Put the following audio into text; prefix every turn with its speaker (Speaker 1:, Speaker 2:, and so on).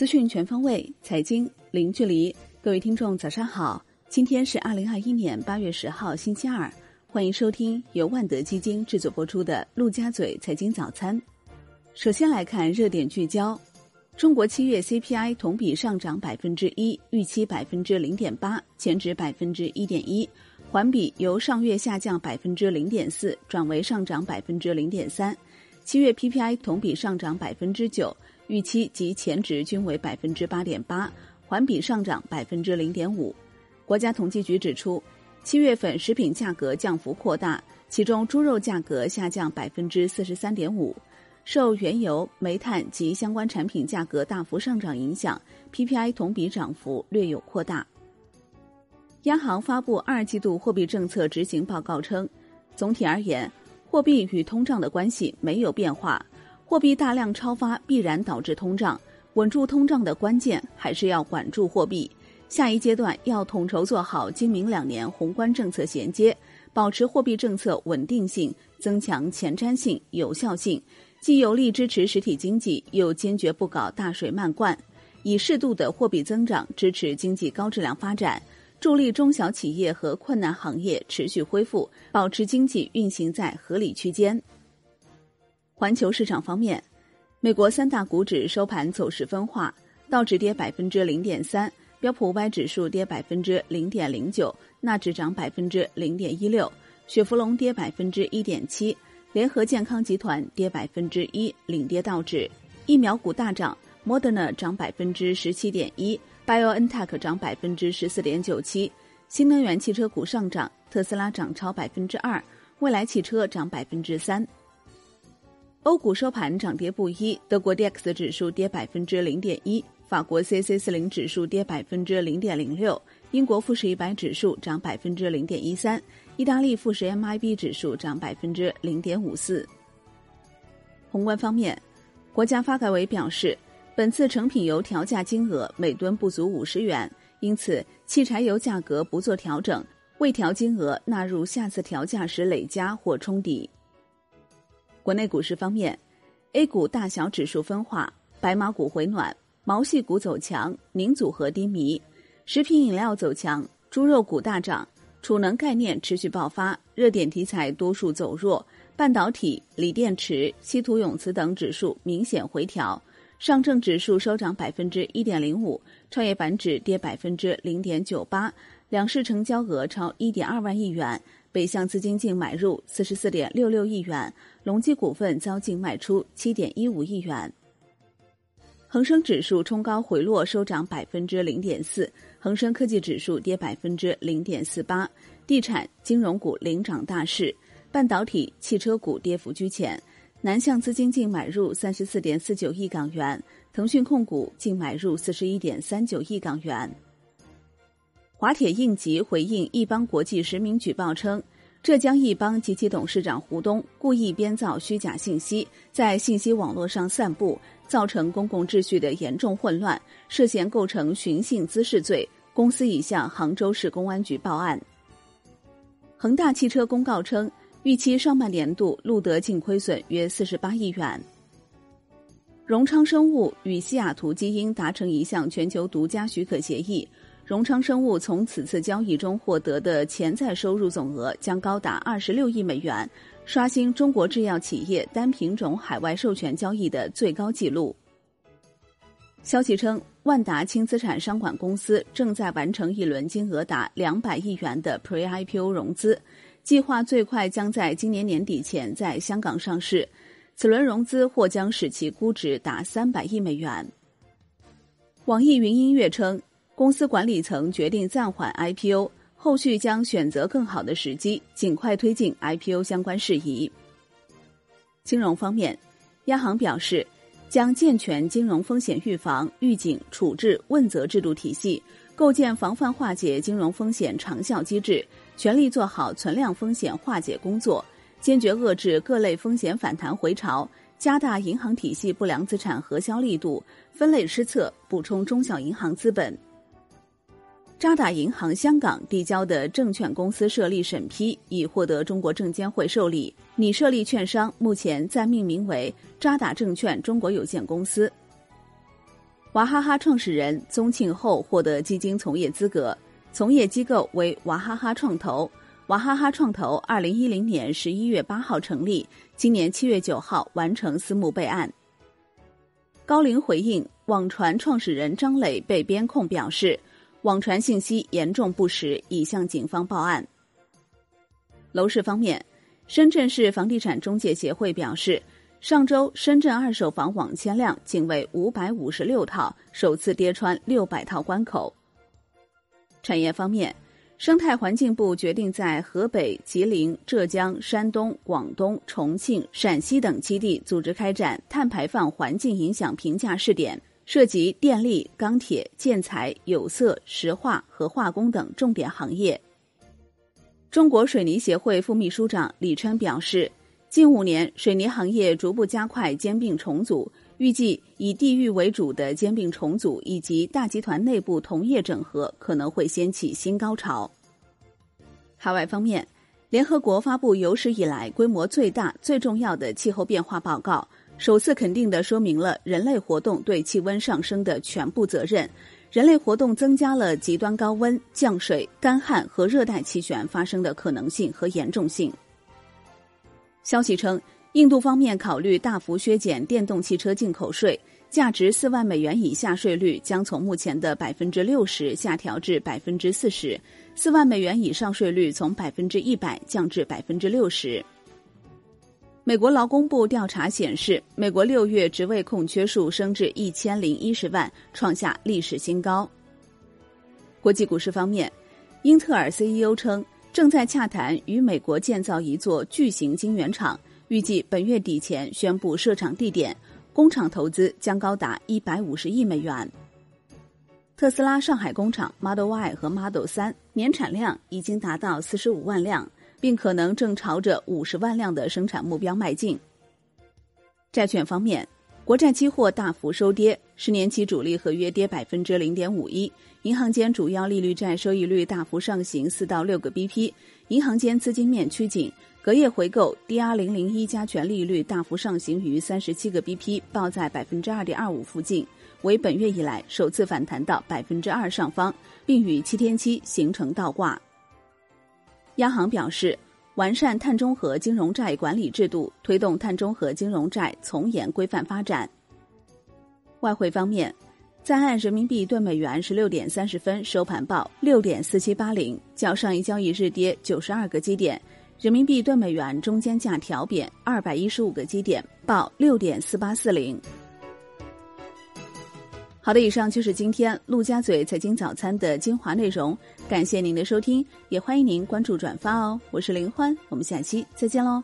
Speaker 1: 资讯全方位，财经零距离。各位听众，早上好！今天是二零二一年八月十号，星期二。欢迎收听由万德基金制作播出的《陆家嘴财经早餐》。首先来看热点聚焦：中国七月 CPI 同比上涨百分之一，预期百分之零点八，前值百分之一点一，环比由上月下降百分之零点四转为上涨百分之零点三。七月 PPI 同比上涨百分之九。预期及前值均为百分之八点八，环比上涨百分之零点五。国家统计局指出，七月份食品价格降幅扩大，其中猪肉价格下降百分之四十三点五。受原油、煤炭及相关产品价格大幅上涨影响，PPI 同比涨幅略有扩大。央行发布二季度货币政策执行报告称，总体而言，货币与通胀的关系没有变化。货币大量超发必然导致通胀，稳住通胀的关键还是要管住货币。下一阶段要统筹做好今明两年宏观政策衔接，保持货币政策稳定性，增强前瞻性、有效性，既有力支持实体经济，又坚决不搞大水漫灌，以适度的货币增长支持经济高质量发展，助力中小企业和困难行业持续恢复，保持经济运行在合理区间。环球市场方面，美国三大股指收盘走势分化，道指跌百分之零点三，标普五百指数跌百分之零点零九，纳指涨百分之零点一六，雪佛龙跌百分之一点七，联合健康集团跌百分之一，领跌道指。疫苗股大涨，Moderna 涨百分之十七点一，BioNTech 涨百分之十四点九七。新能源汽车股上涨，特斯拉涨超百分之二，蔚来汽车涨百分之三。欧股收盘涨跌不一，德国 D X 指数跌百分之零点一，法国 C C 四零指数跌百分之零点零六，英国富时一百指数涨百分之零点一三，意大利富时 M I B 指数涨百分之零点五四。宏观方面，国家发改委表示，本次成品油调价金额每吨不足五十元，因此汽柴油价格不做调整，未调金额纳入下次调价时累加或冲抵。国内股市方面，A 股大小指数分化，白马股回暖，毛细股走强，宁组合低迷，食品饮料走强，猪肉股大涨，储能概念持续爆发，热点题材多数走弱，半导体、锂电池、稀土永磁等指数明显回调，上证指数收涨百分之一点零五，创业板指跌百分之零点九八，两市成交额超一点二万亿元。北向资金净买入四十四点六六亿元，隆基股份遭净卖出七点一五亿元。恒生指数冲高回落，收涨百分之零点四，恒生科技指数跌百分之零点四八。地产、金融股领涨大势，半导体、汽车股跌幅居前。南向资金净买入三十四点四九亿港元，腾讯控股净买入四十一点三九亿港元。华铁应急回应易邦国际实名举报称，浙江易邦及其董事长胡东故意编造虚假信息，在信息网络上散布，造成公共秩序的严重混乱，涉嫌构成寻衅滋事罪。公司已向杭州市公安局报案。恒大汽车公告称，预期上半年度录得净亏损约四十八亿元。荣昌生物与西雅图基因达成一项全球独家许可协议。荣昌生物从此次交易中获得的潜在收入总额将高达二十六亿美元，刷新中国制药企业单品种海外授权交易的最高纪录。消息称，万达轻资产商管公司正在完成一轮金额达两百亿元的 Pre-IPO 融资，计划最快将在今年年底前在香港上市。此轮融资或将使其估值达三百亿美元。网易云音乐称。公司管理层决定暂缓 IPO，后续将选择更好的时机，尽快推进 IPO 相关事宜。金融方面，央行表示将健全金融风险预防、预警、处置、问责制度体系，构建防范化解金融风险长效机制，全力做好存量风险化解工作，坚决遏制各类风险反弹回潮，加大银行体系不良资产核销力度，分类施策，补充中小银行资本。渣打银行香港递交的证券公司设立审批已获得中国证监会受理，拟设立券商目前暂命名为渣打证券中国有限公司。娃哈哈创始人宗庆后获得基金从业资格，从业机构为娃哈哈创投。娃哈哈创投二零一零年十一月八号成立，今年七月九号完成私募备案。高瓴回应网传创始人张磊被编控表示，网传信息严重不实，已向警方报案。楼市方面，深圳市房地产中介协会表示，上周深圳二手房网签量仅为五百五十六套，首次跌穿六百套关口。产业方面。生态环境部决定在河北、吉林、浙江、山东、广东、重庆、陕西等基地组织开展碳排放环境影响评价试点，涉及电力、钢铁、建材、有色、石化和化工等重点行业。中国水泥协会副秘书长李琛表示，近五年水泥行业逐步加快兼并重组。预计以地域为主的兼并重组以及大集团内部同业整合可能会掀起新高潮。海外方面，联合国发布有史以来规模最大、最重要的气候变化报告，首次肯定地说明了人类活动对气温上升的全部责任。人类活动增加了极端高温、降水、干旱和热带气旋发生的可能性和严重性。消息称。印度方面考虑大幅削减电动汽车进口税，价值四万美元以下税率将从目前的百分之六十下调至百分之四十，四万美元以上税率从百分之一百降至百分之六十。美国劳工部调查显示，美国六月职位空缺数升至一千零一十万，创下历史新高。国际股市方面，英特尔 CEO 称正在洽谈与美国建造一座巨型晶圆厂。预计本月底前宣布设厂地点，工厂投资将高达一百五十亿美元。特斯拉上海工厂 Model Y 和 Model 3年产量已经达到四十五万辆，并可能正朝着五十万辆的生产目标迈进。债券方面，国债期货大幅收跌，十年期主力合约跌百分之零点五一，银行间主要利率债收益率大幅上行四到六个 BP，银行间资金面趋紧。隔夜回购 DR 零零一加权利率大幅上行于三十七个 BP，报在百分之二点二五附近，为本月以来首次反弹到百分之二上方，并与七天期形成倒挂。央行表示，完善碳中和金融债管理制度，推动碳中和金融债从严规范发展。外汇方面，在岸人民币兑美元十六点三十分收盘报六点四七八零，较上一交易日跌九十二个基点。人民币兑美元中间价调贬二百一十五个基点，报六点四八四零。好的，以上就是今天陆家嘴财经早餐的精华内容，感谢您的收听，也欢迎您关注转发哦。我是林欢，我们下期再见喽。